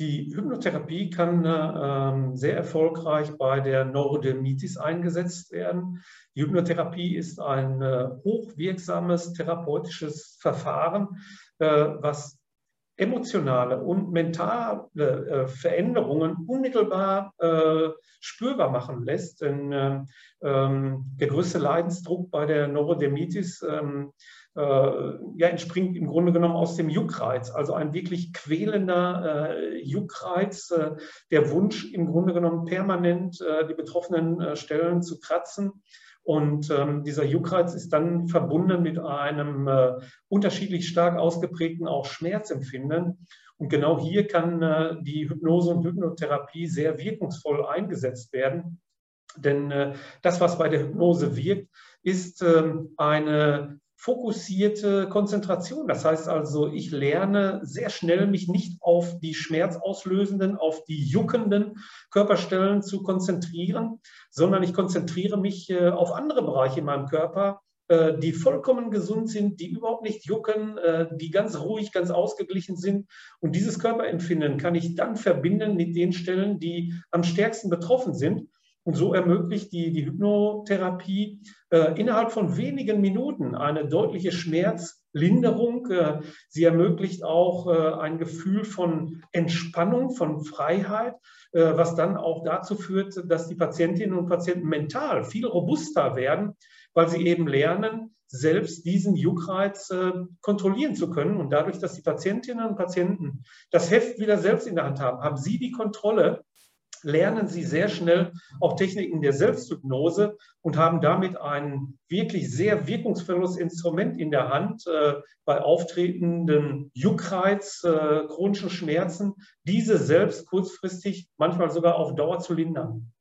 Die Hypnotherapie kann äh, sehr erfolgreich bei der Neurodermitis eingesetzt werden. Die Hypnotherapie ist ein äh, hochwirksames therapeutisches Verfahren, äh, was emotionale und mentale äh, Veränderungen unmittelbar äh, spürbar machen lässt. Denn äh, ähm, der größte Leidensdruck bei der Neurodermitis ähm, äh, ja, entspringt im Grunde genommen aus dem Juckreiz, also ein wirklich quälender Juckreiz, der Wunsch im Grunde genommen permanent die betroffenen Stellen zu kratzen. Und ähm, dieser Juckreiz ist dann verbunden mit einem äh, unterschiedlich stark ausgeprägten auch Schmerzempfinden. Und genau hier kann die Hypnose und Hypnotherapie sehr wirkungsvoll eingesetzt werden. Denn das, was bei der Hypnose wirkt, ist ähm, eine fokussierte Konzentration. Das heißt also, ich lerne sehr schnell, mich nicht auf die schmerzauslösenden, auf die juckenden Körperstellen zu konzentrieren, sondern ich konzentriere mich äh, auf andere Bereiche in meinem Körper, äh, die vollkommen gesund sind, die überhaupt nicht jucken, äh, die ganz ruhig, ganz ausgeglichen sind. Und dieses Körperempfinden kann ich dann verbinden mit den Stellen, die am stärksten betroffen sind. Und so ermöglicht die, die Hypnotherapie äh, innerhalb von wenigen Minuten eine deutliche Schmerzlinderung. Äh, sie ermöglicht auch äh, ein Gefühl von Entspannung, von Freiheit, äh, was dann auch dazu führt, dass die Patientinnen und Patienten mental viel robuster werden, weil sie eben lernen, selbst diesen Juckreiz äh, kontrollieren zu können. Und dadurch, dass die Patientinnen und Patienten das Heft wieder selbst in der Hand haben, haben sie die Kontrolle lernen sie sehr schnell auch Techniken der Selbsthypnose und haben damit ein wirklich sehr wirkungsvolles Instrument in der Hand äh, bei auftretenden Juckreiz, äh, chronischen Schmerzen, diese selbst kurzfristig, manchmal sogar auf Dauer zu lindern.